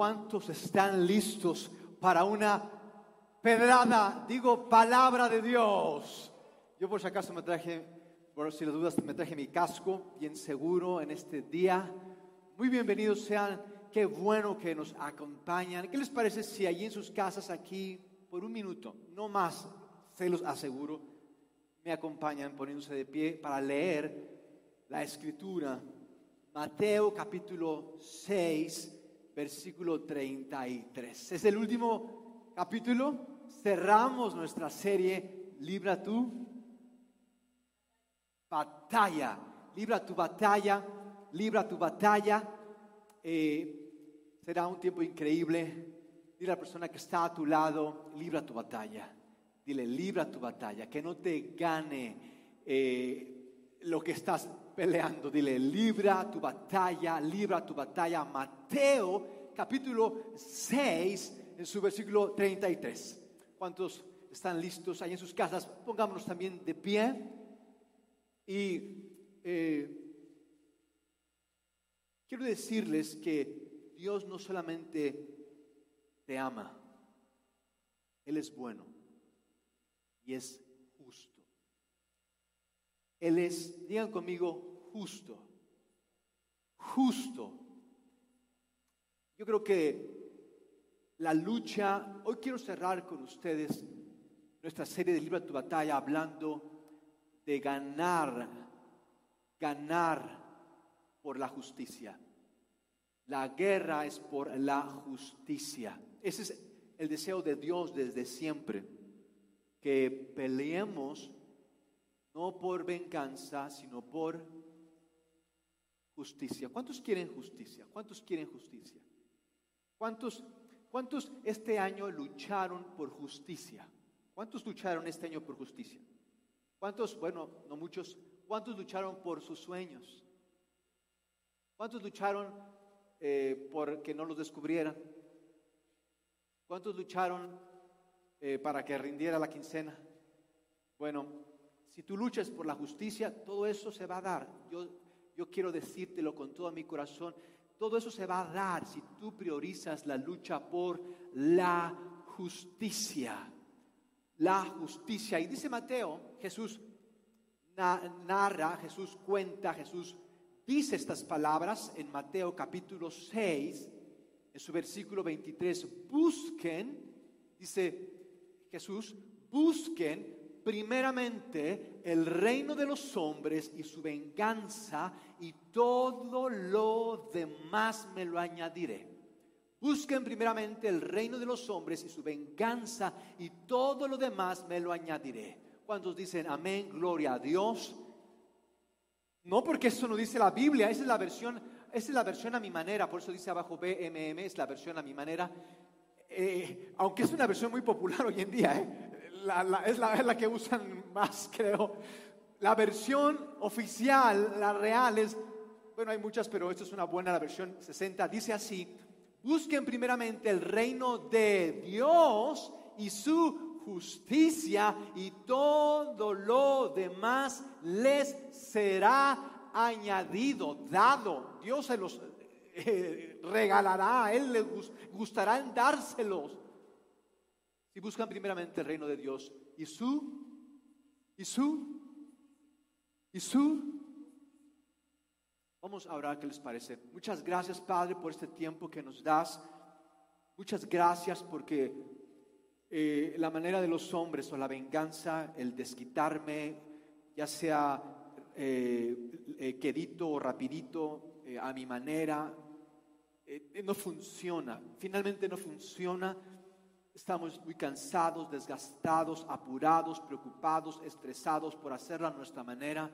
¿cuántos están listos para una pedrada? Digo, palabra de Dios. Yo por si acaso me traje, por si las dudas, me traje mi casco bien seguro en este día. Muy bienvenidos sean, qué bueno que nos acompañan. ¿Qué les parece si allí en sus casas, aquí, por un minuto, no más, se los aseguro, me acompañan poniéndose de pie para leer la escritura? Mateo capítulo 6 versículo 33. Es el último capítulo. Cerramos nuestra serie Libra tu batalla. Libra tu batalla. Libra tu batalla. Eh, será un tiempo increíble. Dile a la persona que está a tu lado, libra tu batalla. Dile, libra tu batalla. Que no te gane eh, lo que estás peleando. Dile, libra tu batalla, libra tu batalla. Mateo capítulo 6, en su versículo 33. ¿Cuántos están listos ahí en sus casas? Pongámonos también de pie. Y eh, quiero decirles que Dios no solamente te ama, Él es bueno y es justo. Él es, digan conmigo, justo. Justo. Yo creo que la lucha, hoy quiero cerrar con ustedes nuestra serie de Libra tu batalla hablando de ganar, ganar por la justicia. La guerra es por la justicia. Ese es el deseo de Dios desde siempre, que peleemos no por venganza, sino por justicia. ¿Cuántos quieren justicia? ¿Cuántos quieren justicia? ¿Cuántos, ¿Cuántos este año lucharon por justicia? ¿Cuántos lucharon este año por justicia? ¿Cuántos, bueno, no muchos, cuántos lucharon por sus sueños? ¿Cuántos lucharon eh, por que no los descubrieran? ¿Cuántos lucharon eh, para que rindiera la quincena? Bueno, si tú luchas por la justicia, todo eso se va a dar. Yo yo quiero decírtelo con todo mi corazón. Todo eso se va a dar si tú priorizas la lucha por la justicia. La justicia. Y dice Mateo, Jesús narra, Jesús cuenta, Jesús dice estas palabras en Mateo capítulo 6, en su versículo 23. Busquen, dice Jesús, busquen primeramente el reino de los hombres y su venganza, y todo lo demás me lo añadiré. Busquen primeramente el reino de los hombres y su venganza, y todo lo demás me lo añadiré. ¿Cuántos dicen amén, gloria a Dios? No porque eso no dice la Biblia, esa es la versión, esa es la versión a mi manera, por eso dice abajo BMM, es la versión a mi manera. Eh, aunque es una versión muy popular hoy en día, ¿eh? Es, la, que usan más, creo. La versión oficial, la real es, bueno, hay muchas, pero esta es una buena, la versión 60, dice así, busquen primeramente el reino de Dios y su justicia y todo lo demás les será añadido, dado. Dios se los eh, regalará, a Él le gustará en dárselos. Si buscan primeramente el reino de Dios y su, y su, y su. Vamos a orar, ¿qué les parece? Muchas gracias, Padre, por este tiempo que nos das. Muchas gracias porque eh, la manera de los hombres o la venganza, el desquitarme, ya sea eh, eh, quedito o rapidito, a mi manera, no funciona. Finalmente no funciona Estamos muy cansados, desgastados, apurados, preocupados, estresados por hacerla nuestra manera.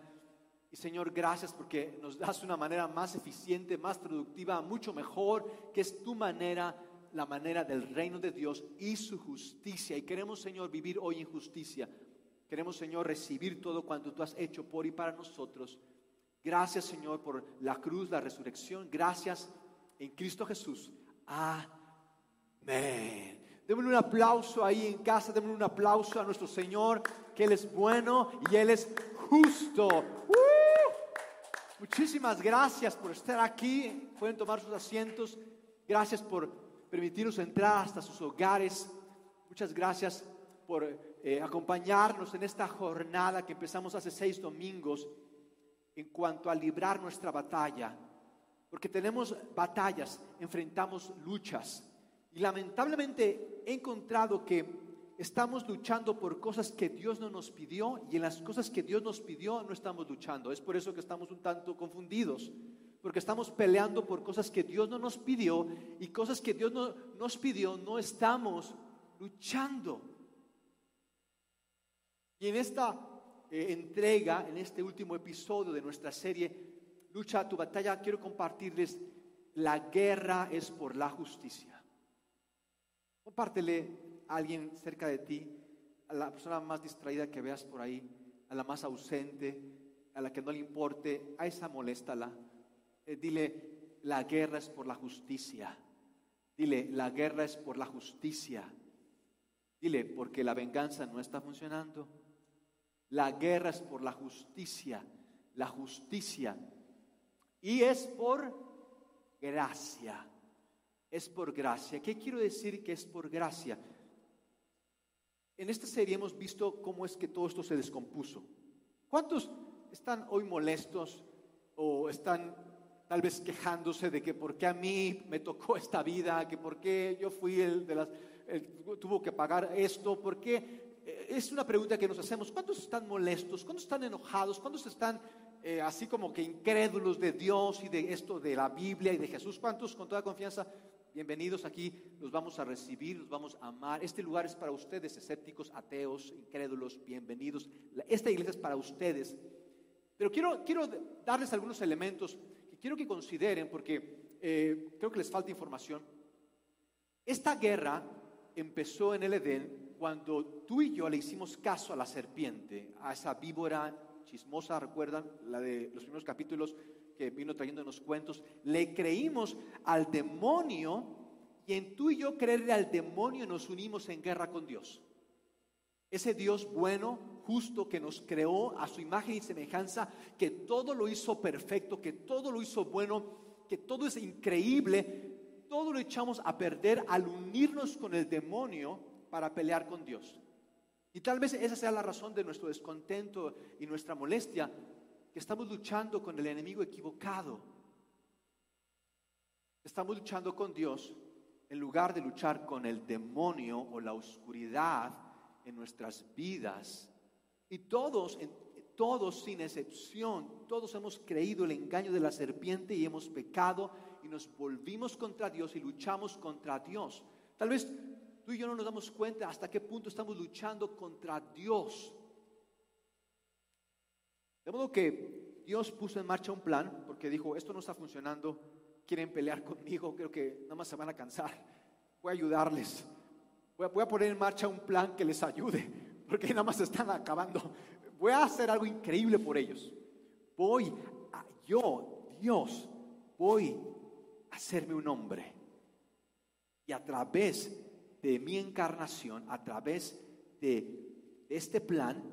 Y Señor, gracias porque nos das una manera más eficiente, más productiva, mucho mejor, que es tu manera, la manera del reino de Dios y su justicia. Y queremos, Señor, vivir hoy en justicia. Queremos, Señor, recibir todo cuanto tú has hecho por y para nosotros. Gracias, Señor, por la cruz, la resurrección. Gracias en Cristo Jesús. Amén. Démosle un aplauso ahí en casa, démosle un aplauso a nuestro Señor, que Él es bueno y Él es justo. ¡Uh! Muchísimas gracias por estar aquí. Pueden tomar sus asientos. Gracias por permitirnos entrar hasta sus hogares. Muchas gracias por eh, acompañarnos en esta jornada que empezamos hace seis domingos en cuanto a librar nuestra batalla. Porque tenemos batallas, enfrentamos luchas. Y lamentablemente he encontrado que estamos luchando por cosas que Dios no nos pidió y en las cosas que Dios nos pidió no estamos luchando. Es por eso que estamos un tanto confundidos, porque estamos peleando por cosas que Dios no nos pidió y cosas que Dios no nos pidió no estamos luchando. Y en esta eh, entrega, en este último episodio de nuestra serie Lucha tu batalla, quiero compartirles, la guerra es por la justicia. Compártele alguien cerca de ti, a la persona más distraída que veas por ahí, a la más ausente, a la que no le importe, a esa moléstala. Eh, dile, la guerra es por la justicia. Dile, la guerra es por la justicia. Dile, porque la venganza no está funcionando. La guerra es por la justicia. La justicia. Y es por gracia. Es por gracia. ¿Qué quiero decir que es por gracia? En esta serie hemos visto cómo es que todo esto se descompuso. ¿Cuántos están hoy molestos o están tal vez quejándose de que por qué a mí me tocó esta vida, que por qué yo fui el de las, tuvo que pagar esto, por qué? Eh, es una pregunta que nos hacemos. ¿Cuántos están molestos? ¿Cuántos están enojados? ¿Cuántos están eh, así como que incrédulos de Dios y de esto de la Biblia y de Jesús? ¿Cuántos con toda confianza Bienvenidos aquí, los vamos a recibir, los vamos a amar. Este lugar es para ustedes, escépticos, ateos, incrédulos, bienvenidos. Esta iglesia es para ustedes. Pero quiero, quiero darles algunos elementos que quiero que consideren porque eh, creo que les falta información. Esta guerra empezó en el Edén cuando tú y yo le hicimos caso a la serpiente, a esa víbora chismosa, recuerdan la de los primeros capítulos, que vino trayéndonos cuentos, le creímos al demonio y en tú y yo creerle al demonio nos unimos en guerra con Dios. Ese Dios bueno, justo, que nos creó a su imagen y semejanza, que todo lo hizo perfecto, que todo lo hizo bueno, que todo es increíble, todo lo echamos a perder al unirnos con el demonio para pelear con Dios. Y tal vez esa sea la razón de nuestro descontento y nuestra molestia, estamos luchando con el enemigo equivocado. Estamos luchando con Dios en lugar de luchar con el demonio o la oscuridad en nuestras vidas. Y todos, todos sin excepción, todos hemos creído el engaño de la serpiente y hemos pecado y nos volvimos contra Dios y luchamos contra Dios. Tal vez tú y yo no nos damos cuenta hasta qué punto estamos luchando contra Dios. De modo que Dios puso en marcha un plan porque dijo, esto no está funcionando, quieren pelear conmigo, creo que nada más se van a cansar, voy a ayudarles, voy a, poner en marcha un plan que les ayude, porque nada más están acabando, voy a hacer algo increíble por ellos, voy, a, yo, Dios, voy a hacerme un hombre. Y a través de mi encarnación, a través de este plan,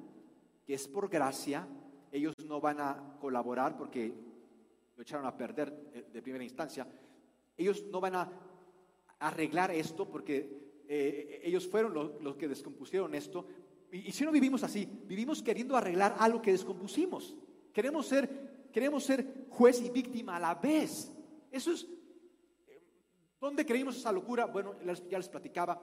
que es por gracia, ellos no van a colaborar porque lo echaron a perder eh, de primera instancia. Ellos no van a arreglar esto porque eh, ellos fueron los, que descompusieron esto. Y, si no vivimos así, vivimos queriendo arreglar algo que descompusimos. Queremos ser, queremos ser juez y víctima a la vez. Eso es, ¿dónde creímos esa locura? Bueno, ya les platicaba.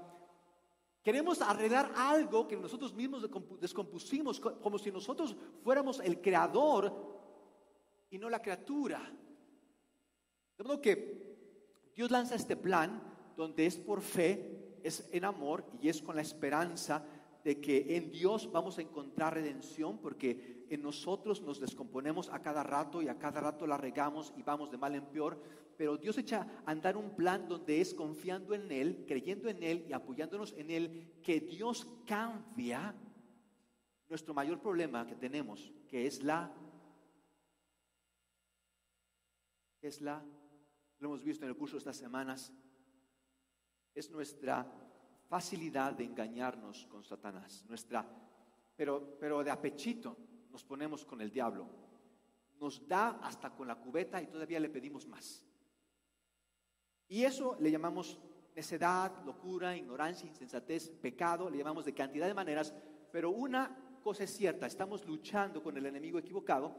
Queremos arreglar algo que nosotros mismos descompusimos, como si nosotros fuéramos el creador y no la criatura. De modo que Dios lanza este plan donde es por fe, es en amor y es con la esperanza de que en Dios vamos a encontrar redención porque en nosotros nos descomponemos a cada rato y a cada rato la regamos y vamos de mal en peor, pero Dios echa a andar un plan donde es confiando en Él, creyendo en Él y apoyándonos en Él, que Dios cambia nuestro mayor problema que tenemos, que es la, es la, lo hemos visto en el curso de estas semanas, es nuestra facilidad de engañarnos con Satanás, nuestra, pero, pero de apechito nos ponemos con el diablo. Nos da hasta con la cubeta y todavía le pedimos más. Y eso le llamamos necedad, locura, ignorancia, insensatez, pecado, le llamamos de cantidad de maneras, pero una cosa es cierta, estamos luchando con el enemigo equivocado,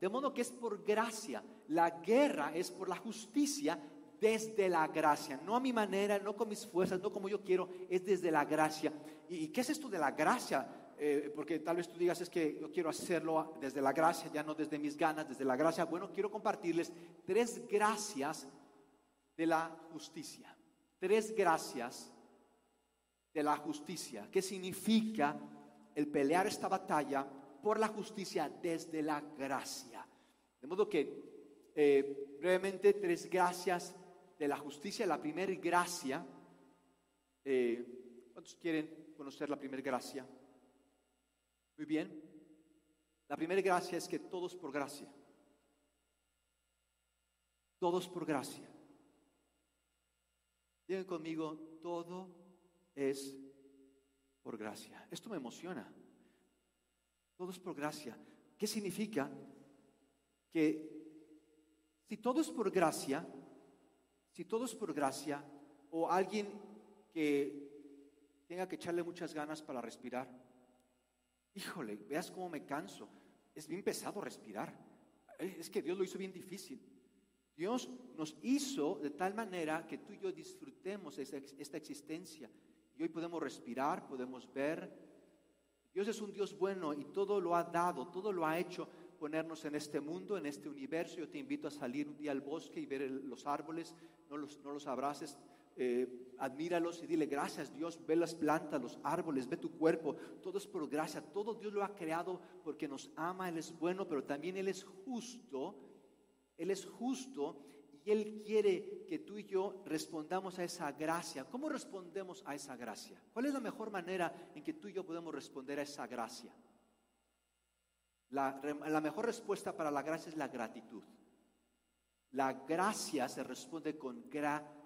de modo que es por gracia. La guerra es por la justicia desde la gracia, no a mi manera, no con mis fuerzas, no como yo quiero, es desde la gracia. ¿Y qué es esto de la gracia? Eh, porque tal vez tú digas es que yo quiero hacerlo desde la gracia, ya no desde mis ganas, desde la gracia. Bueno, quiero compartirles tres gracias de la justicia. Tres gracias de la justicia. ¿Qué significa el pelear esta batalla por la justicia desde la gracia? De modo que eh, brevemente tres gracias de la justicia. La primera gracia, eh, ¿cuántos quieren conocer la primera gracia? Muy bien. La primera gracia es que todos por gracia. Todos por gracia. Digan conmigo, todo es por gracia. Esto me emociona. Todo es por gracia. ¿Qué significa? Que si todo es por gracia, si todo es por gracia, o alguien que tenga que echarle muchas ganas para respirar, híjole, veas cómo me canso. Es bien pesado respirar. Es que Dios lo hizo bien difícil. Dios nos hizo de tal manera que tú y yo disfrutemos esta existencia. Y hoy podemos respirar, podemos ver. Dios es un Dios bueno y todo lo ha dado, todo lo ha hecho ponernos en este mundo, en este universo. Yo te invito a salir un día al bosque y ver los árboles, no los, no los abraces, eh, admíralos y dile gracias Dios, ve las plantas, los árboles, ve tu cuerpo, todo es por gracia, todo Dios lo ha creado porque nos ama, Él es bueno, pero también Él es justo, Él es justo y Él quiere que tú y yo respondamos a esa gracia. ¿Cómo respondemos a esa gracia? ¿Cuál es la mejor manera en que tú y yo podemos responder a esa gracia? La, la mejor respuesta para la gracia es la gratitud. La gracia se responde con gratitud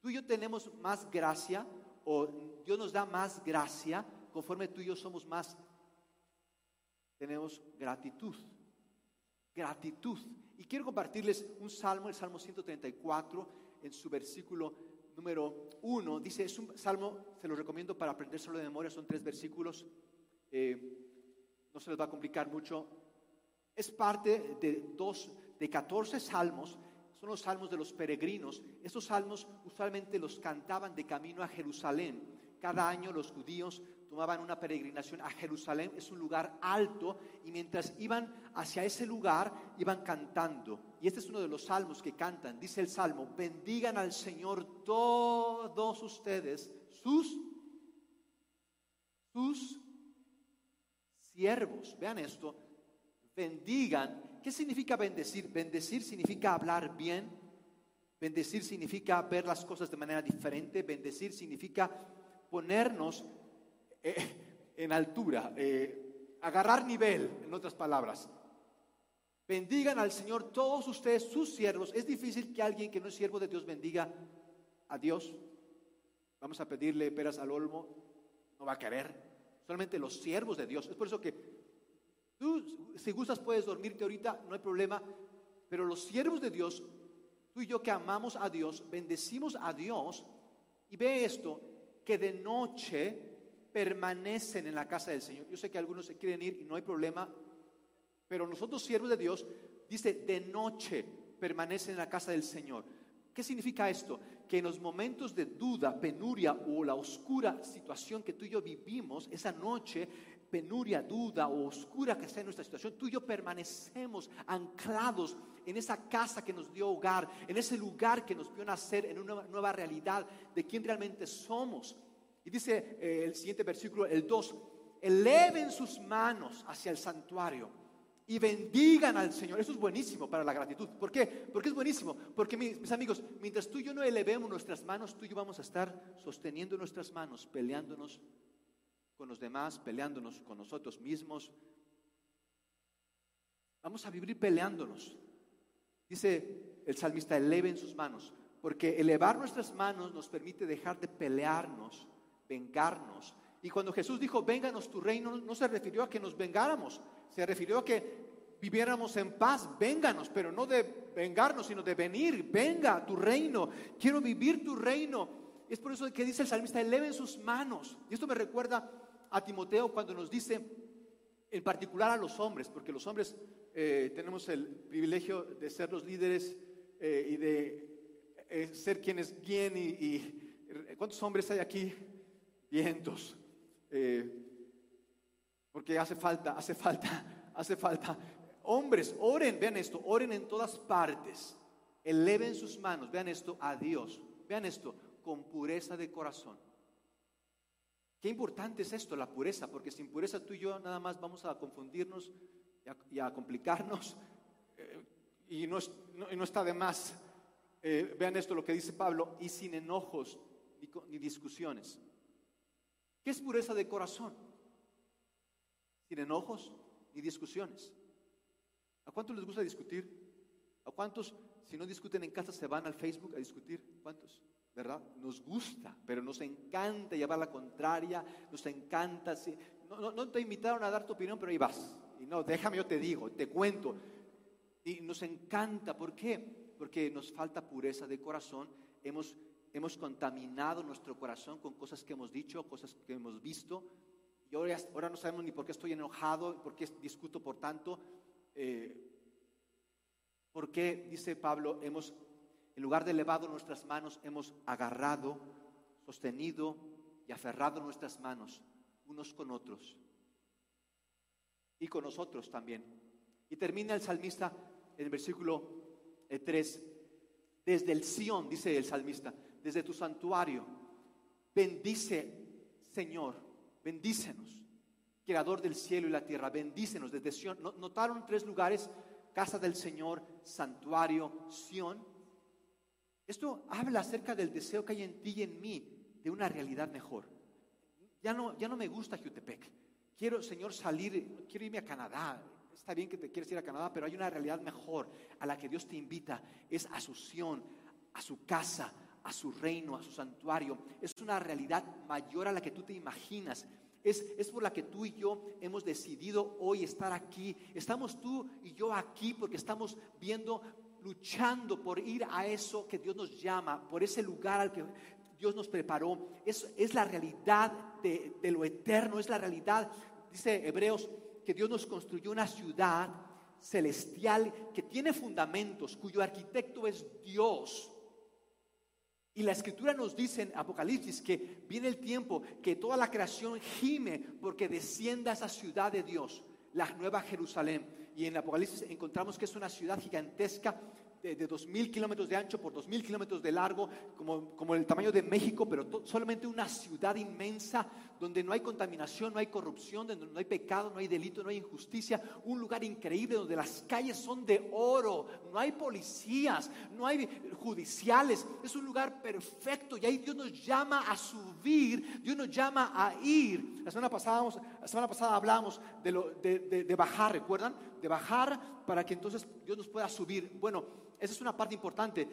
Tú y yo tenemos más gracia o Dios nos da más gracia conforme tú y yo somos más, tenemos gratitud. Gratitud. Y quiero compartirles un salmo, el Salmo 134, en su versículo número 1. Dice, es un salmo, se lo recomiendo para aprendérselo de memoria, son tres versículos. Eh, no se les va a complicar mucho. Es parte de dos, de 14 salmos son los salmos de los peregrinos. Estos salmos usualmente los cantaban de camino a Jerusalén. Cada año los judíos tomaban una peregrinación a Jerusalén, es un lugar alto, y mientras iban hacia ese lugar, iban cantando. Y este es uno de los salmos que cantan. Dice el salmo, bendigan al Señor todos ustedes, sus, sus siervos. Vean esto, bendigan ¿Qué significa bendecir? Bendecir significa hablar bien. Bendecir significa ver las cosas de manera diferente. Bendecir significa ponernos eh, en altura, eh, agarrar nivel, en otras palabras. Bendigan al Señor todos ustedes, sus siervos. Es difícil que alguien que no es siervo de Dios bendiga a Dios. Vamos a pedirle peras al olmo. No va a querer. Solamente los siervos de Dios. Es por eso que Tú, si gustas, puedes dormirte ahorita, no hay problema. Pero los siervos de Dios, tú y yo que amamos a Dios, bendecimos a Dios. Y ve esto, que de noche permanecen en la casa del Señor. Yo sé que algunos se quieren ir y no hay problema. Pero nosotros, siervos de Dios, dice, de noche permanecen en la casa del Señor. ¿Qué significa esto? Que en los momentos de duda, penuria o la oscura situación que tú y yo vivimos, esa noche penuria, duda o oscura que sea nuestra situación, tú y yo permanecemos anclados en esa casa que nos dio hogar, en ese lugar que nos vio nacer, en una nueva realidad de quién realmente somos. Y dice eh, el siguiente versículo, el 2, eleven sus manos hacia el santuario y bendigan al Señor. Eso es buenísimo para la gratitud. ¿Por qué? Porque es buenísimo. Porque mis, amigos, mientras tú y yo no elevemos nuestras manos, tú y yo vamos a estar sosteniendo nuestras manos, peleándonos con los demás, peleándonos con nosotros mismos. Vamos a vivir peleándonos. Dice el salmista, eleven sus manos, porque elevar nuestras manos nos permite dejar de pelearnos, vengarnos. Y cuando Jesús dijo, vénganos tu reino, no se refirió a que nos vengáramos, se refirió a que viviéramos en paz. Vénganos, pero no de vengarnos, sino de venir. Venga tu reino. Quiero vivir tu reino. Es por eso que dice el salmista, eleven sus manos. Y esto me recuerda a Timoteo cuando nos dice, en particular a los hombres, porque los hombres eh, tenemos el privilegio de ser los líderes eh, y de eh, ser quienes guíen y, ¿Cuántos hombres hay aquí? Vientos. Porque hace falta, hace falta, hace falta. Hombres, oren, vean esto, oren en todas partes. Eleven sus manos, vean esto a Dios. Vean esto, con pureza de corazón. Qué importante es esto, la pureza, porque sin pureza tú y yo nada más vamos a confundirnos y a, complicarnos eh, y, no, está de más. Eh, vean esto lo que dice Pablo, y sin enojos ni discusiones. ¿Qué es pureza de corazón? Sin enojos ni discusiones. ¿A cuántos les gusta discutir? ¿A cuántos, si no discuten en casa, se van al Facebook a discutir? ¿Cuántos? ¿verdad? Nos gusta, pero nos encanta llevar la contraria, nos encanta. No, no, te invitaron a dar tu opinión, pero ahí vas. Y no, déjame, yo te digo, te cuento. Y nos encanta, ¿por qué? Porque nos falta pureza de corazón. Hemos, hemos contaminado nuestro corazón con cosas que hemos dicho, cosas que hemos visto. Y ahora, ahora no sabemos ni por qué estoy enojado, por qué discuto por tanto. Eh, ¿Por qué, dice Pablo, hemos en lugar de elevado nuestras manos, hemos agarrado, sostenido y aferrado nuestras manos unos con otros y con nosotros también. Y termina el salmista en el versículo 3, eh, desde el Sión, dice el salmista, desde tu santuario, bendice, Señor, bendícenos, creador del cielo y la tierra, bendícenos desde Sión. Notaron tres lugares, casa del Señor, santuario, Sión esto habla acerca del deseo que hay en ti y en mí de una realidad mejor. Ya no, ya no me gusta Jutepec. Quiero, Señor, salir, quiero irme a Canadá. Está bien que te quieres ir a Canadá, pero hay una realidad mejor a la que Dios te invita. Es a su Sion, a su casa, a su reino, a su santuario. Es una realidad mayor a la que tú te imaginas. Es, es, por la que tú y yo hemos decidido hoy estar aquí. Estamos tú y yo aquí porque estamos viendo luchando por ir a eso que Dios nos llama, por ese lugar al que Dios nos preparó. Es, es la realidad de, de lo eterno, es la realidad, dice Hebreos, que Dios nos construyó una ciudad celestial que tiene fundamentos, cuyo arquitecto es Dios. Y la escritura nos dice en Apocalipsis que viene el tiempo que toda la creación gime porque descienda esa ciudad de Dios, la nueva Jerusalén. Y en Apocalipsis encontramos que es una ciudad gigantesca de, dos mil kilómetros de ancho por dos mil kilómetros de largo, como, como el tamaño de México, pero solamente una ciudad inmensa donde no hay contaminación, no hay corrupción, donde no hay pecado, no hay delito, no hay injusticia. Un lugar increíble donde las calles son de oro, no hay policías, no hay judiciales. Es un lugar perfecto y ahí Dios nos llama a subir, Dios nos llama a ir. La semana pasada, la semana pasada hablamos de, lo, de, de bajar, ¿recuerdan? De bajar para que entonces Dios nos pueda subir. Bueno, esa es una parte importante.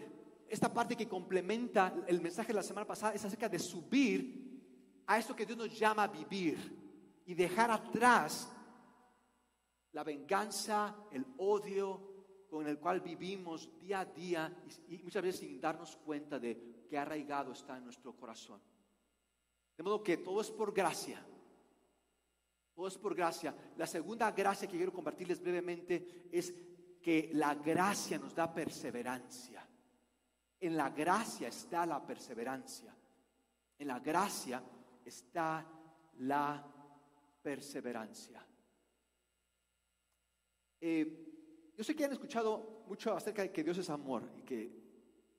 Esta parte que complementa el mensaje de la semana pasada es acerca de subir a esto que Dios nos llama a vivir y dejar atrás la venganza, el odio con el cual vivimos día a día y, muchas veces sin darnos cuenta de que arraigado está en nuestro corazón. De modo que todo es por gracia. Todo es por gracia. La segunda gracia que quiero compartirles brevemente es que la gracia nos da perseverancia. En la gracia está la perseverancia. En la gracia está la perseverancia. Eh, yo sé que han escuchado mucho acerca de que Dios es amor y que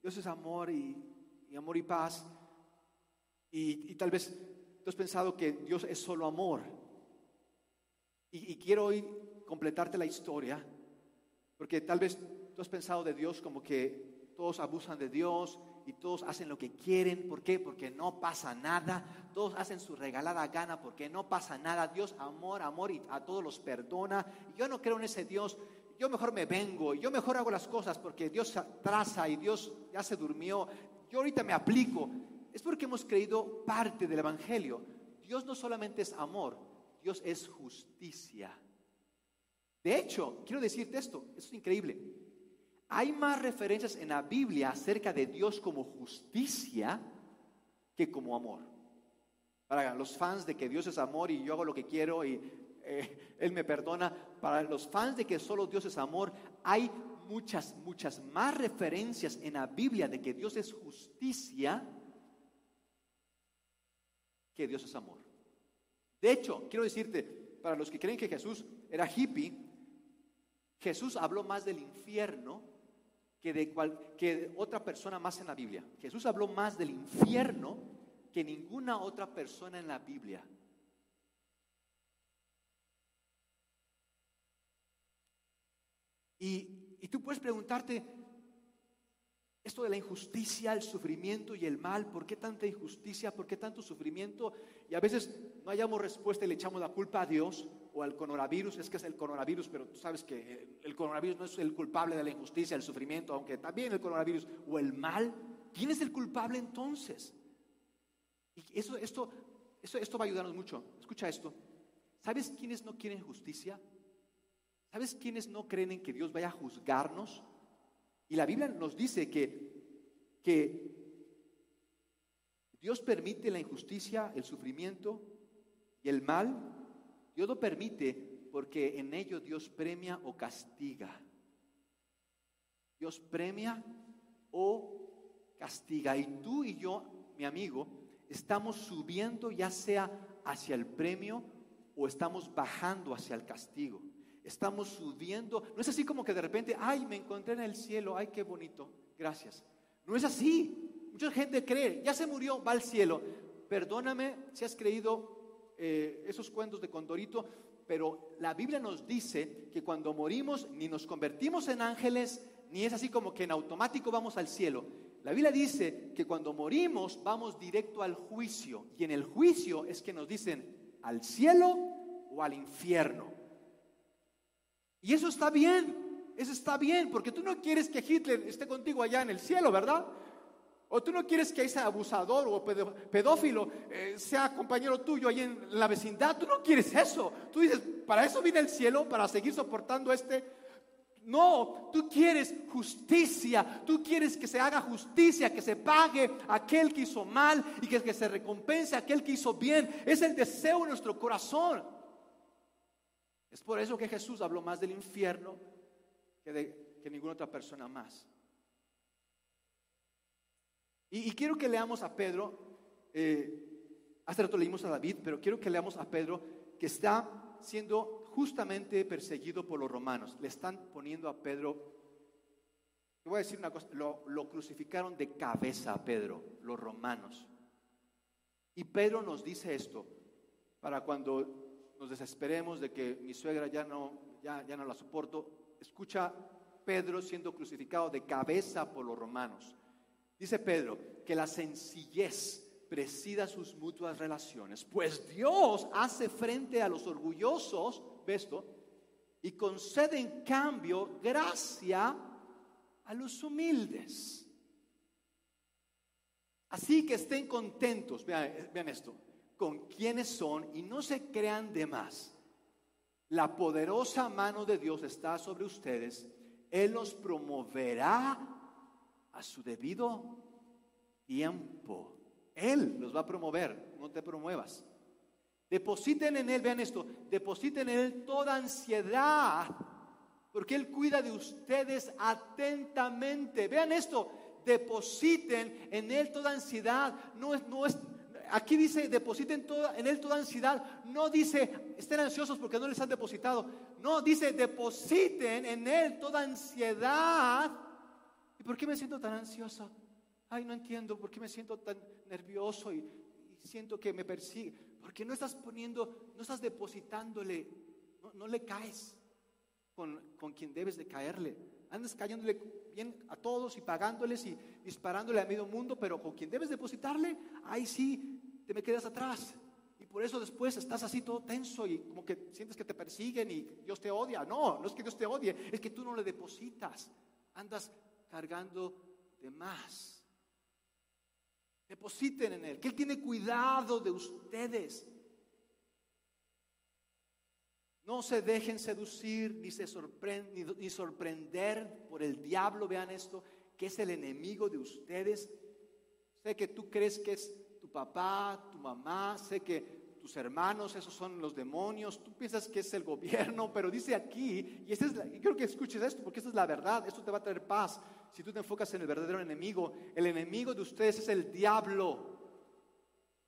Dios es amor y, amor y paz. Y, tal vez tú has pensado que Dios es solo amor. Y, y quiero hoy completarte la historia porque tal vez tú has pensado de Dios como que todos abusan de Dios y todos hacen lo que quieren. ¿Por qué? Porque no pasa nada. Todos hacen su regalada gana porque no pasa nada. Dios, amor, amor y a todos los perdona. yo no creo en ese Dios. Yo mejor me vengo. Yo mejor hago las cosas porque Dios traza y Dios ya se durmió. Yo ahorita me aplico. Es porque hemos creído parte del Evangelio. Dios no solamente es amor, Dios es justicia. De hecho, quiero decirte esto, esto es increíble. Hay más referencias en la Biblia acerca de Dios como justicia que como amor. Para los fans de que Dios es amor y yo hago lo que quiero y eh, Él me perdona, para los fans de que solo Dios es amor, hay muchas, muchas más referencias en la Biblia de que Dios es justicia que Dios es amor. De hecho, quiero decirte, para los que creen que Jesús era hippie, Jesús habló más del infierno que de, cual, que de otra persona más en la Biblia. Jesús habló más del infierno que ninguna otra persona en la Biblia. Y, y tú puedes preguntarte, esto de la injusticia, el sufrimiento y el mal, ¿por qué tanta injusticia? ¿Por qué tanto sufrimiento? Y a veces no hayamos respuesta y le echamos la culpa a Dios o al coronavirus. Es que es el coronavirus, pero tú sabes que el coronavirus no es el culpable de la injusticia, el sufrimiento, aunque también el coronavirus o el mal. ¿Quién es el culpable entonces? Y eso, esto, esto, esto va a ayudarnos mucho. Escucha esto. ¿Sabes quiénes no quieren justicia? ¿Sabes quiénes no creen en que Dios vaya a juzgarnos? Y la Biblia nos dice que, que Dios permite la injusticia, el sufrimiento y el mal. Dios lo permite porque en ello Dios premia o castiga. Dios premia o castiga. Y tú y yo, mi amigo, estamos subiendo ya sea hacia el premio o estamos bajando hacia el castigo estamos subiendo. No es así como que de repente, ay, me encontré en el cielo, ay, qué bonito, gracias. No es así. Mucha gente cree, ya se murió, va al cielo. Perdóname si has creído eh, esos cuentos de Condorito, pero la Biblia nos dice que cuando morimos ni nos convertimos en ángeles, ni es así como que en automático vamos al cielo. La Biblia dice que cuando morimos vamos directo al juicio y en el juicio es que nos dicen al cielo o al infierno. Y eso está bien, eso está bien, porque tú no quieres que Hitler esté contigo allá en el cielo, ¿verdad? O tú no quieres que ese abusador o pedófilo eh, sea compañero tuyo ahí en la vecindad. Tú no quieres eso. Tú dices, para eso viene el cielo, para seguir soportando este. No, tú quieres justicia. Tú quieres que se haga justicia, que se pague aquel que hizo mal y que, que se recompense aquel que hizo bien. Es el deseo de nuestro corazón. Es por eso que Jesús habló más del infierno que de que ninguna otra persona más. Y, quiero que leamos a Pedro, eh, hace rato leímos a David, pero quiero que leamos a Pedro que está siendo justamente perseguido por los romanos. Le están poniendo a Pedro, te voy a decir una cosa, lo, lo crucificaron de cabeza a Pedro, los romanos. Y Pedro nos dice esto, para cuando nos desesperemos de que mi suegra ya no, ya, ya no la soporto. Escucha Pedro siendo crucificado de cabeza por los romanos. Dice Pedro que la sencillez presida sus mutuas relaciones, pues Dios hace frente a los orgullosos, ¿ves esto? Y concede en cambio gracia a los humildes. Así que estén contentos, vean esto, con quienes son y no se crean de más. La poderosa mano de Dios está sobre ustedes. Él los promoverá a su debido tiempo. Él los va a promover, no te promuevas. Depositen en Él, vean esto, depositen en Él toda ansiedad, porque Él cuida de ustedes atentamente. Vean esto, depositen en Él toda ansiedad. No es, no es, aquí dice, depositen en él toda ansiedad. No dice, estén ansiosos porque no les han depositado. No, dice, depositen en él toda ansiedad. ¿Y por qué me siento tan ansioso? Ay, no entiendo por qué me siento tan nervioso y, siento que me persigue. Porque no estás poniendo, no estás depositándole, no, le caes con, con quien debes de caerle. Andas cayéndole bien a todos y pagándoles y disparándole a medio mundo, pero con quien debes depositarle, ahí sí te me quedas atrás. Y por eso después estás así todo tenso y como que sientes que te persiguen y Dios te odia. No, no es que Dios te odie, es que tú no le depositas. Andas cargando de más. Depositen en Él, que Él tiene cuidado de ustedes. No se dejen seducir ni, se ni, ni sorprender por el diablo. Vean esto, que es el enemigo de ustedes. Sé que tú crees que es papá, tu mamá, sé que tus hermanos, esos son los demonios, tú piensas que es el gobierno, pero dice aquí, y, este que escuches esto, porque esta es la verdad, esto te va a traer paz. Si tú te enfocas en el verdadero enemigo, el enemigo de ustedes es el diablo.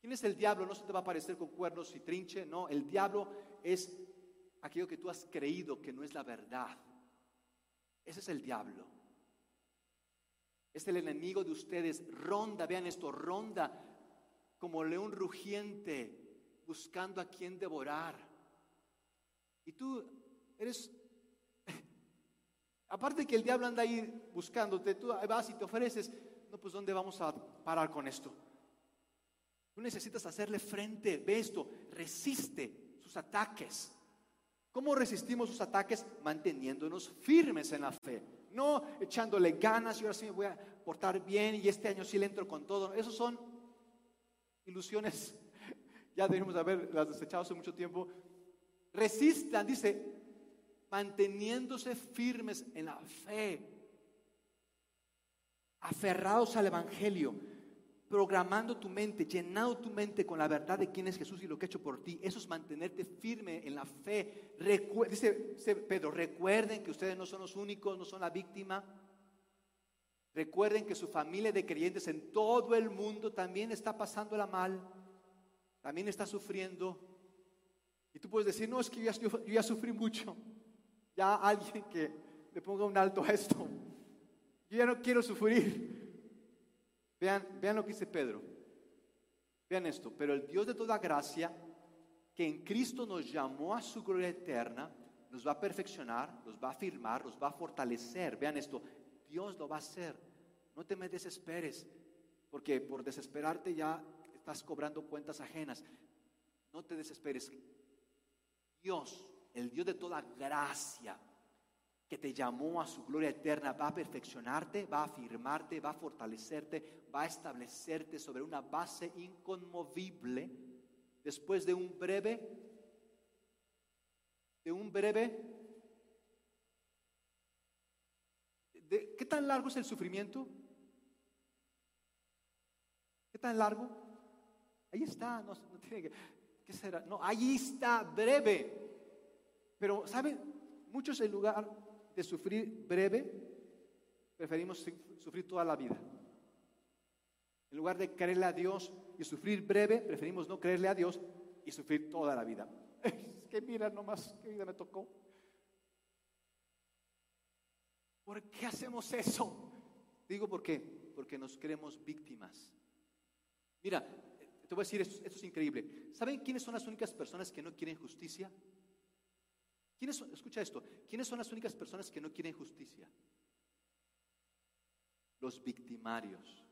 ¿Quién es el diablo? No se te va a aparecer con cuernos y trinche, no, el diablo es aquello que tú has creído que no es la verdad. Ese es el diablo. Es el enemigo de ustedes. Ronda, vean esto, ronda como león rugiente buscando a quien devorar. Y tú eres, aparte que el diablo anda ahí buscándote, tú vas y te ofreces, no, pues ¿dónde vamos a parar con esto? Tú necesitas hacerle frente, ve esto, resiste sus ataques. ¿Cómo resistimos sus ataques? Manteniéndonos firmes en la fe. No echándole ganas y ahora sí me voy a portar bien y este año sí le entro con todo. Esos son ilusiones. Ya debemos haberlas desechado hace mucho tiempo. Resistan, dice, manteniéndose firmes en la fe. Aferrados al Evangelio programando tu mente, llenando tu mente con la verdad de quién es Jesús y lo que ha hecho por ti. Eso es mantenerte firme en la fe. dice, dice Pedro, recuerden que ustedes no son los únicos, no son la víctima. Recuerden que su familia de creyentes en todo el mundo también está pasándola mal, también está sufriendo. Y tú puedes decir, no, es que yo ya, sufrí mucho. Ya alguien que le ponga un alto a esto. Yo ya no quiero sufrir. Vean, vean lo que dice Pedro. Vean esto, pero el Dios de toda gracia, que en Cristo nos llamó a su gloria eterna, nos va a perfeccionar, nos va a afirmar, nos va a fortalecer. Vean esto, Dios lo va a hacer. No te me desesperes, porque por desesperarte ya estás cobrando cuentas ajenas. No te desesperes. Dios, el Dios de toda gracia, que te llamó a su gloria eterna, va a perfeccionarte, va a afirmarte, va a fortalecerte, va a establecerte sobre una base inconmovible después de un breve, de un breve, de, ¿qué tan largo es el sufrimiento? ¿Qué tan largo? Ahí está, no, tiene que, ¿qué será? No, ahí está, breve. Pero, ¿saben? Muchos en lugar de sufrir breve, preferimos sufrir toda la vida. En lugar de creerle a Dios y sufrir breve, preferimos no creerle a Dios y sufrir toda la vida. Es que mira nomás qué vida me tocó. ¿Por qué hacemos eso? Digo por qué. Porque nos creemos víctimas. Mira, te voy a decir, esto, esto es increíble. ¿Saben quiénes son las únicas personas que no quieren justicia? ¿Quiénes escucha esto, ¿quiénes son las únicas personas que no quieren justicia? Los victimarios.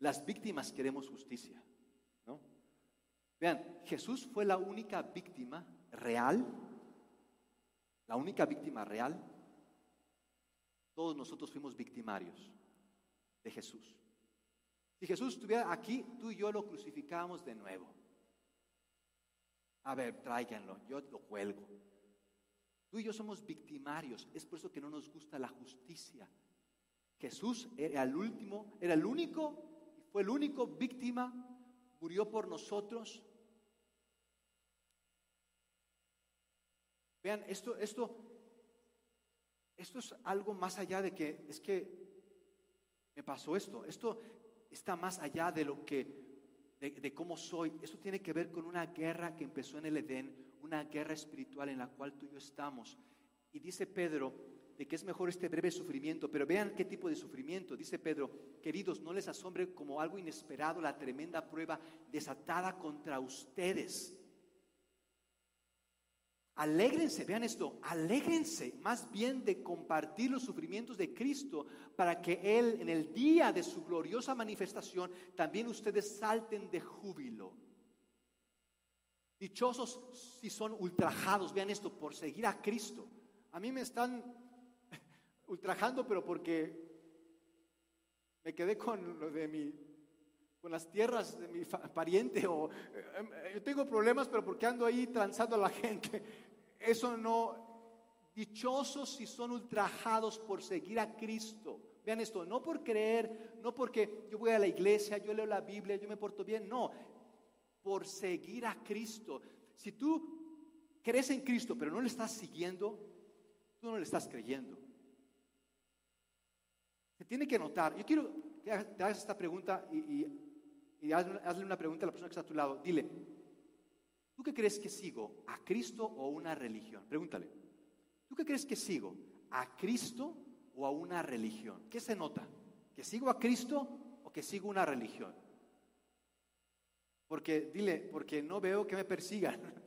Las víctimas queremos justicia, ¿no? Vean, Jesús fue la única víctima real, la única víctima real. Todos nosotros fuimos victimarios de Jesús. Si Jesús estuviera aquí, tú y yo lo crucificábamos de nuevo. A ver, tráiganlo, yo lo cuelgo. Tú y yo somos victimarios, es por eso que no nos gusta la justicia. Jesús era el último, era el único, fue el único víctima, murió por nosotros. Vean, esto, esto, esto es algo más allá de que es que me pasó esto. Esto está más allá de lo que de, cómo soy, eso tiene que ver con una guerra que empezó en el Edén, una guerra espiritual en la cual tú y yo estamos. Y dice Pedro de que es mejor este breve sufrimiento, pero vean qué tipo de sufrimiento. Dice Pedro, queridos, no les asombre como algo inesperado la tremenda prueba desatada contra ustedes Alégrense, vean esto, alégrense más bien de compartir los sufrimientos de Cristo para que Él en el día de su gloriosa manifestación también ustedes salten de júbilo. Dichosos si son ultrajados, vean esto, por seguir a Cristo. A mí me están ultrajando, pero porque me quedé con lo de mi con las tierras de mi pariente o eh, yo tengo problemas, pero porque ando ahí transando a la gente. Eso no, dichosos si son ultrajados por seguir a Cristo. Vean esto, no por creer, no porque yo voy a la iglesia, yo leo la Biblia, yo me porto bien, no, por seguir a Cristo. Si tú crees en Cristo, pero no le estás siguiendo, tú no le estás creyendo. Se tiene que notar. Yo quiero que te hagas esta pregunta y, y, hazle una pregunta a la persona que está a tu lado. Dile, ¿tú qué crees que sigo? ¿A Cristo o una religión? Pregúntale. ¿Tú qué crees que sigo? ¿A Cristo o a una religión? ¿Qué se nota? ¿Que sigo a Cristo o que sigo una religión? Porque, dile, porque no veo que me persigan.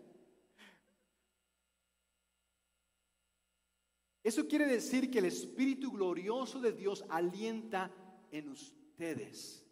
Eso quiere decir que el Espíritu glorioso de Dios alienta en ustedes.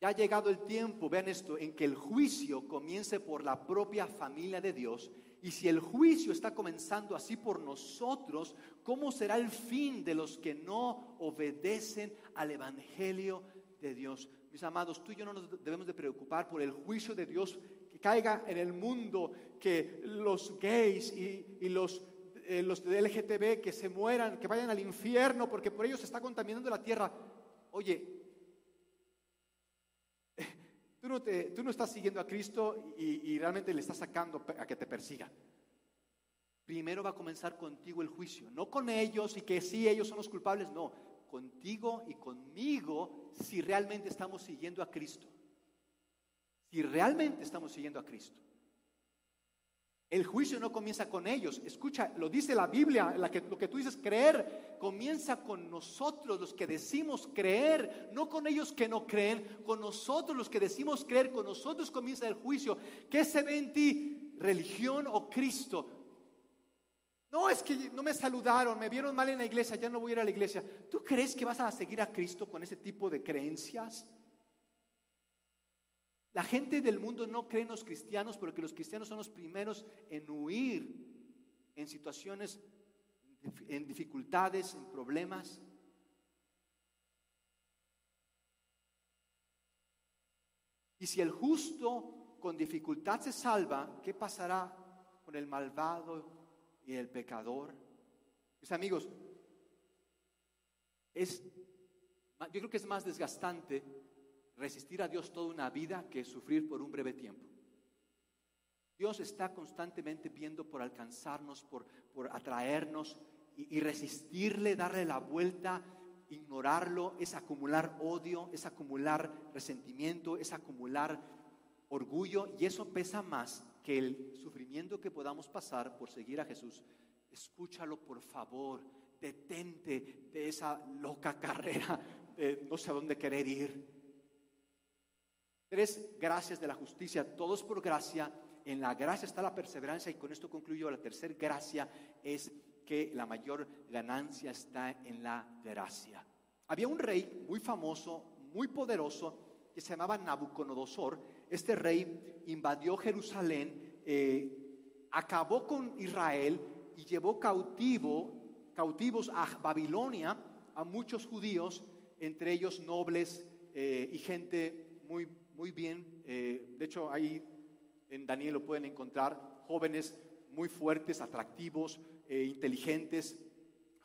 Ya ha llegado el tiempo, vean esto, en que el juicio comience por la propia familia de Dios. Y si el juicio está comenzando así por nosotros, ¿cómo será el fin de los que no obedecen al Evangelio de Dios? Mis amados, tú y yo no nos debemos de preocupar por el juicio de Dios que caiga en el mundo, que los gays y, los, eh, los de LGTB que se mueran, que vayan al infierno porque por ellos se está contaminando la tierra. Oye, tú no, estás siguiendo a Cristo y, y realmente le estás sacando a que te persiga. Primero va a comenzar contigo el juicio, no con ellos y que sí, ellos son los culpables, no, contigo y conmigo si realmente estamos siguiendo a Cristo. Si realmente estamos siguiendo a Cristo. El juicio no comienza con ellos. Escucha, lo dice la Biblia, lo que tú dices creer, comienza con nosotros los que decimos creer, no con ellos que no creen, con nosotros los que decimos creer, con nosotros comienza el juicio. ¿Qué se ve en ti? ¿Religión o Cristo? No, es que no me saludaron, me vieron mal en la iglesia, ya no voy a ir a la iglesia. ¿Tú crees que vas a seguir a Cristo con ese tipo de creencias? La gente del mundo no cree en los cristianos porque los cristianos son los primeros en huir en situaciones, en dificultades, en problemas. Y si el justo con dificultad se salva, ¿qué pasará con el malvado y el pecador? Mis amigos, es, yo creo que es más desgastante resistir a Dios toda una vida que sufrir por un breve tiempo. Dios está constantemente viendo por alcanzarnos, por, por atraernos y, resistirle, darle la vuelta, ignorarlo, es acumular odio, es acumular resentimiento, es acumular orgullo y eso pesa más que el sufrimiento que podamos pasar por seguir a Jesús. Escúchalo por favor, detente de esa loca carrera de no sé a dónde querer ir. Tres gracias de la justicia, todos por gracia. En la gracia está la perseverancia y con esto concluyo. La tercera gracia es que la mayor ganancia está en la gracia. Había un rey muy famoso, muy poderoso, que se llamaba Nabucodonosor. Este rey invadió Jerusalén, eh, acabó con Israel y llevó cautivo, cautivos a Babilonia a muchos judíos, entre ellos nobles eh, y gente muy muy bien. Eh, de hecho, ahí en Daniel lo pueden encontrar jóvenes muy fuertes, atractivos, eh, inteligentes,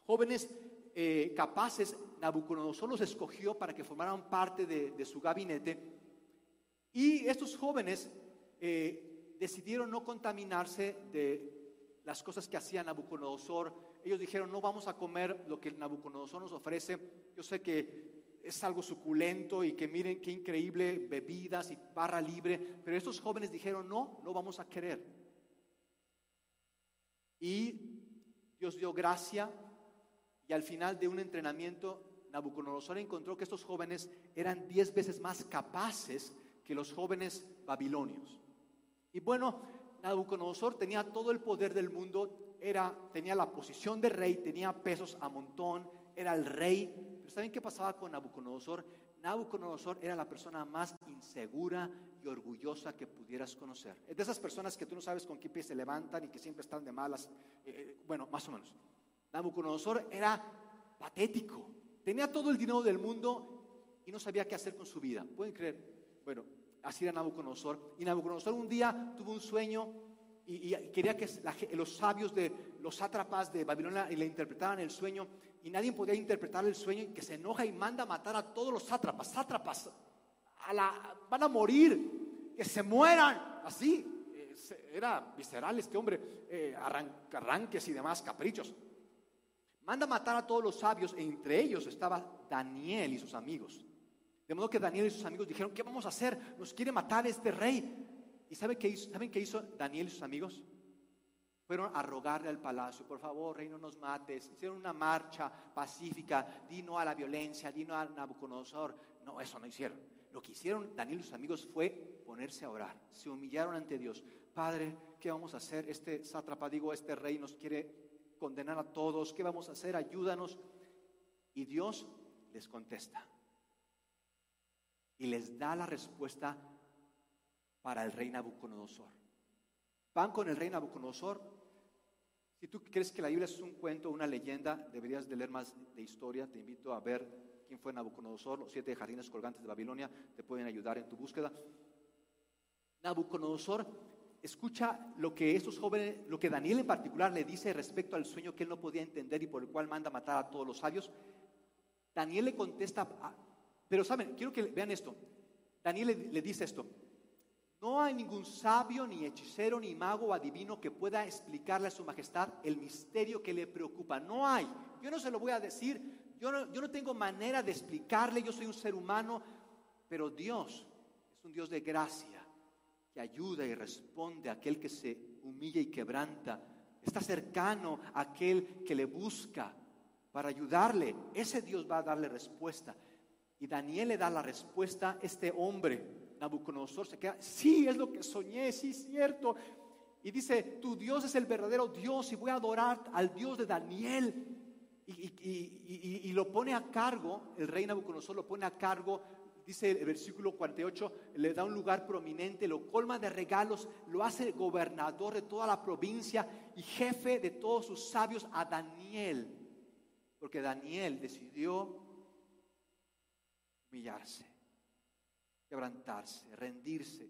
jóvenes eh, capaces. Nabucodonosor los escogió para que formaran parte de, su gabinete. Y estos jóvenes decidieron no contaminarse de las cosas que hacía Nabucodonosor. Ellos dijeron, no vamos a comer lo que Nabucodonosor nos ofrece. Yo sé que es algo suculento y que miren qué increíble bebidas y barra libre, pero estos jóvenes dijeron, no, no vamos a querer. Y Dios dio gracia y al final de un entrenamiento, Nabucodonosor encontró que estos jóvenes eran diez veces más capaces que los jóvenes babilonios. Y bueno, Nabucodonosor tenía todo el poder del mundo, era, tenía la posición de rey, tenía pesos a montón, era el rey ¿saben qué pasaba con Nabucodonosor? Nabucodonosor era la persona más insegura y orgullosa que pudieras conocer. Es de esas personas que tú no sabes con qué pie se levantan y que siempre están de malas. Eh, eh, bueno, más o menos. Nabucodonosor era patético. Tenía todo el dinero del mundo y no sabía qué hacer con su vida. ¿Pueden creer? Bueno, así era Nabucodonosor. Y Nabucodonosor un día tuvo un sueño y, quería que los sabios de los sátrapas de Babilonia le interpretaran el sueño y nadie podía interpretar el sueño y que se enoja y manda a matar a todos los sátrapas. Sátrapas van a morir, que se mueran. Así, eh, era visceral este hombre, eh, arranques y demás caprichos. Manda a matar a todos los sabios, e entre ellos estaba Daniel y sus amigos. De modo que Daniel y sus amigos dijeron, ¿qué vamos a hacer? Nos quiere matar este rey. ¿Y saben qué hizo, ¿saben qué hizo Daniel y sus amigos? Fueron a rogarle al palacio, por favor, rey, no nos mates. Hicieron una marcha pacífica, di no a la violencia, di no a Nabucodonosor. No, eso no hicieron. Lo que hicieron Daniel y sus amigos fue ponerse a orar. Se humillaron ante Dios. Padre, ¿qué vamos a hacer? Este sátrapa, digo, este rey nos quiere condenar a todos. ¿Qué vamos a hacer? Ayúdanos. Y Dios les contesta. Y les da la respuesta para el rey Nabucodonosor. Van con el rey Nabucodonosor. Si tú crees que la Biblia es un cuento, una leyenda, deberías de leer más de historia. Te invito a ver quién fue Nabucodonosor. Los siete jardines colgantes de Babilonia te pueden ayudar en tu búsqueda. Nabucodonosor escucha lo que estos jóvenes, lo que Daniel en particular le dice respecto al sueño que él no podía entender y por el cual manda matar a todos los sabios. Daniel le contesta, pero saben, quiero que vean esto. Daniel le dice esto, no hay ningún sabio, ni hechicero, ni mago o adivino que pueda explicarle a su majestad el misterio que le preocupa. No hay. Yo no se lo voy a decir. Yo no, yo no tengo manera de explicarle. Yo soy un ser humano. Pero Dios es un Dios de gracia que ayuda y responde a aquel que se humilla y quebranta. Está cercano a aquel que le busca para ayudarle. Ese Dios va a darle respuesta. Y Daniel le da la respuesta a este hombre Nabucodonosor se queda, sí, es lo que soñé, sí, es cierto. Y dice, tu Dios es el verdadero Dios y voy a adorar al Dios de Daniel. Y, lo pone a cargo, el rey Nabucodonosor lo pone a cargo, dice el versículo 48, le da un lugar prominente, lo colma de regalos, lo hace gobernador de toda la provincia y jefe de todos sus sabios a Daniel. Porque Daniel decidió humillarse quebrantarse, rendirse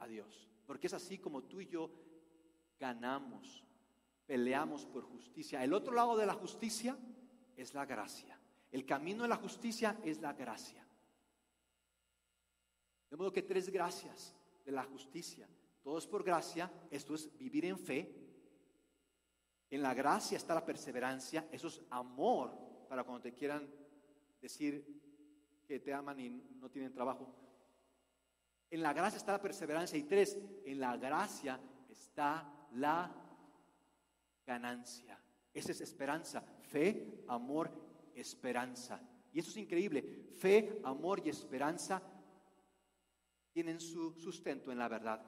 a Dios. Porque es así como tú y yo ganamos, peleamos por justicia. El otro lado de la justicia es la gracia. El camino de la justicia es la gracia. De modo que tres gracias de la justicia. Todo es por gracia, esto es vivir en fe. En la gracia está la perseverancia, eso es amor para cuando te quieran decir que te aman y no tienen trabajo. En la gracia está la perseverancia. Y tres, en la gracia está la ganancia. Esa es esperanza. Fe, amor, esperanza. Y eso es increíble. Fe, amor y esperanza tienen su sustento en la verdad.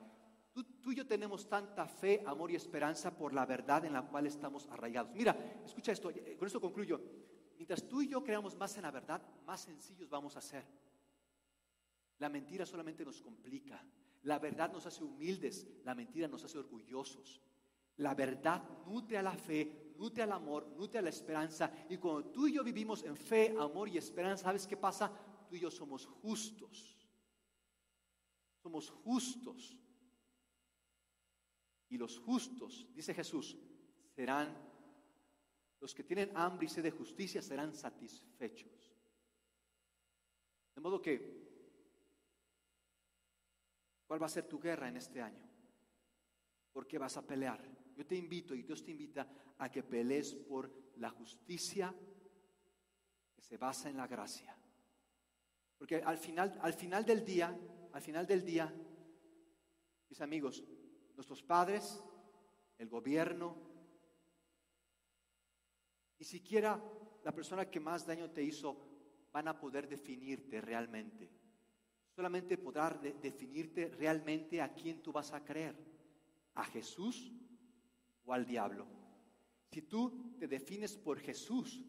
Tú, tú, y yo tenemos tanta fe, amor y esperanza por la verdad en la cual estamos arraigados. Mira, escucha esto, con esto concluyo. Mientras tú y yo creamos más en la verdad, más sencillos vamos a ser. La mentira solamente nos complica. La verdad nos hace humildes, la mentira nos hace orgullosos. La verdad nutre a la fe, nutre al amor, nutre a la esperanza. Y cuando tú y yo vivimos en fe, amor y esperanza, ¿sabes qué pasa? Tú y yo somos justos. Somos justos. Y los justos, dice Jesús, serán, los que tienen hambre y sed de justicia serán satisfechos. De modo que ¿Cuál va a ser tu guerra en este año? ¿Por qué vas a pelear? Yo te invito y Dios te invita a que pelees por la justicia que se basa en la gracia. Porque al final, al final del día, al final del día, mis amigos, nuestros padres, el gobierno, ni siquiera la persona que más daño te hizo van a poder definirte realmente solamente podrá definirte realmente a quién tú vas a creer, a Jesús o al diablo. Si tú te defines por Jesús,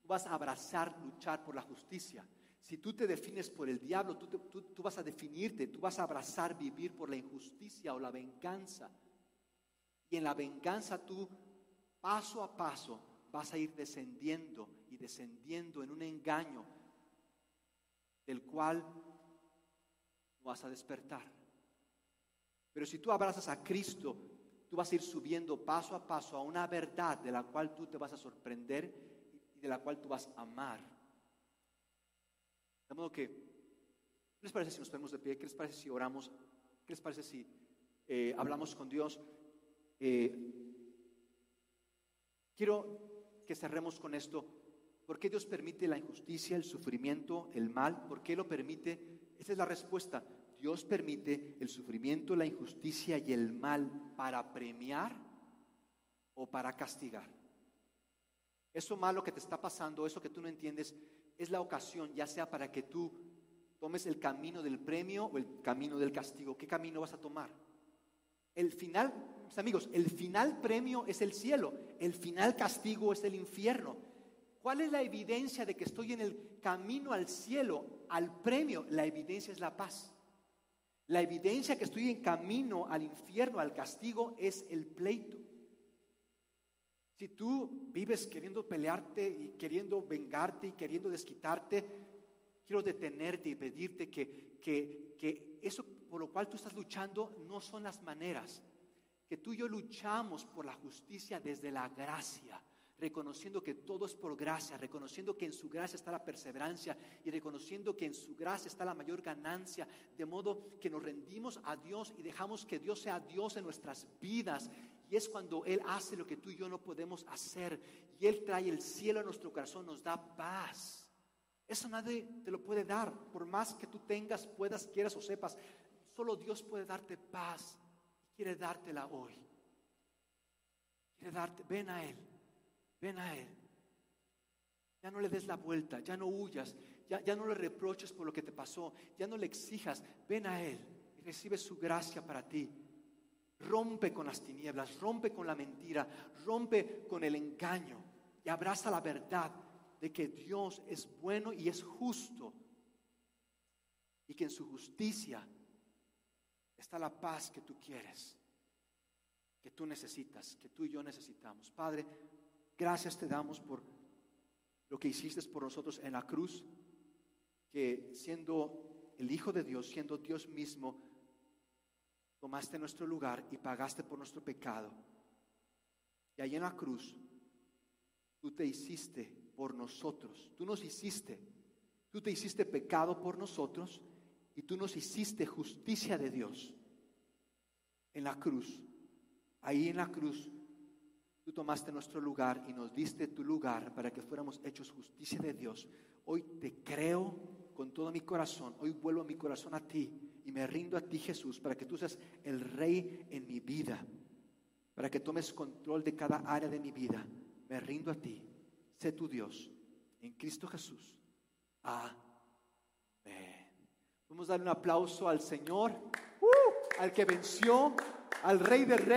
tú vas a abrazar, luchar por la justicia. Si tú te defines por el diablo, tú, vas a definirte, tú vas a abrazar vivir por la injusticia o la venganza. Y en la venganza tú, paso a paso, vas a ir descendiendo y descendiendo en un engaño el cual no vas a despertar. Pero si tú abrazas a Cristo, tú vas a ir subiendo paso a paso a una verdad de la cual tú te vas a sorprender y de la cual tú vas a amar. De modo que, ¿qué les parece si nos ponemos de pie? ¿Qué les parece si oramos? ¿Qué les parece si eh, hablamos con Dios? Eh, quiero que cerremos con esto. ¿Por qué Dios permite la injusticia, el sufrimiento, el mal? ¿Por qué lo permite? Esa es la respuesta. Dios permite el sufrimiento, la injusticia y el mal para premiar o para castigar. Eso malo que te está pasando, eso que tú no entiendes, es la ocasión, ya sea para que tú tomes el camino del premio o el camino del castigo. ¿Qué camino vas a tomar? El final, mis amigos, el final premio es el cielo, el final castigo es el infierno. ¿Cuál es la evidencia de que estoy en el camino al cielo, al premio? La evidencia es la paz. La evidencia que estoy en camino al infierno, al castigo, es el pleito. Si tú vives queriendo pelearte y queriendo vengarte y queriendo desquitarte, quiero detenerte y pedirte que, que, que eso por lo cual tú estás luchando no son las maneras. Que tú y yo luchamos por la justicia desde la gracia reconociendo que todo es por gracia, reconociendo que en su gracia está la perseverancia y reconociendo que en su gracia está la mayor ganancia, de modo que nos rendimos a Dios y dejamos que Dios sea Dios en nuestras vidas. Y es cuando Él hace lo que tú y yo no podemos hacer. Y Él trae el cielo a nuestro corazón, nos da paz. Eso nadie te lo puede dar, por más que tú tengas, puedas, quieras o sepas. Solo Dios puede darte paz. Quiere dártela hoy. Quiere darte, ven a Él. Ven a Él. Ya no le des la vuelta, ya no huyas, ya, ya no le reproches por lo que te pasó, ya no le exijas. Ven a Él y recibe su gracia para ti. Rompe con las tinieblas, rompe con la mentira, rompe con el engaño y abraza la verdad de que Dios es bueno y es justo y que en su justicia está la paz que tú quieres, que tú necesitas, que tú y yo necesitamos. Padre, Gracias te damos por lo que hiciste por nosotros en la cruz, que siendo el Hijo de Dios, siendo Dios mismo, tomaste nuestro lugar y pagaste por nuestro pecado. Y ahí en la cruz, tú te hiciste por nosotros, tú nos hiciste, tú te hiciste pecado por nosotros y tú nos hiciste justicia de Dios en la cruz. Ahí en la cruz Tú tomaste nuestro lugar y nos diste tu lugar para que fuéramos hechos justicia de Dios. Hoy te creo con todo mi corazón. Hoy vuelvo mi corazón a ti y me rindo a ti, Jesús, para que tú seas el rey en mi vida, para que tomes control de cada área de mi vida. Me rindo a ti. Sé tu Dios. En Cristo Jesús. Amén. Vamos a darle un aplauso al Señor, uh, al que venció, al Rey de Reyes.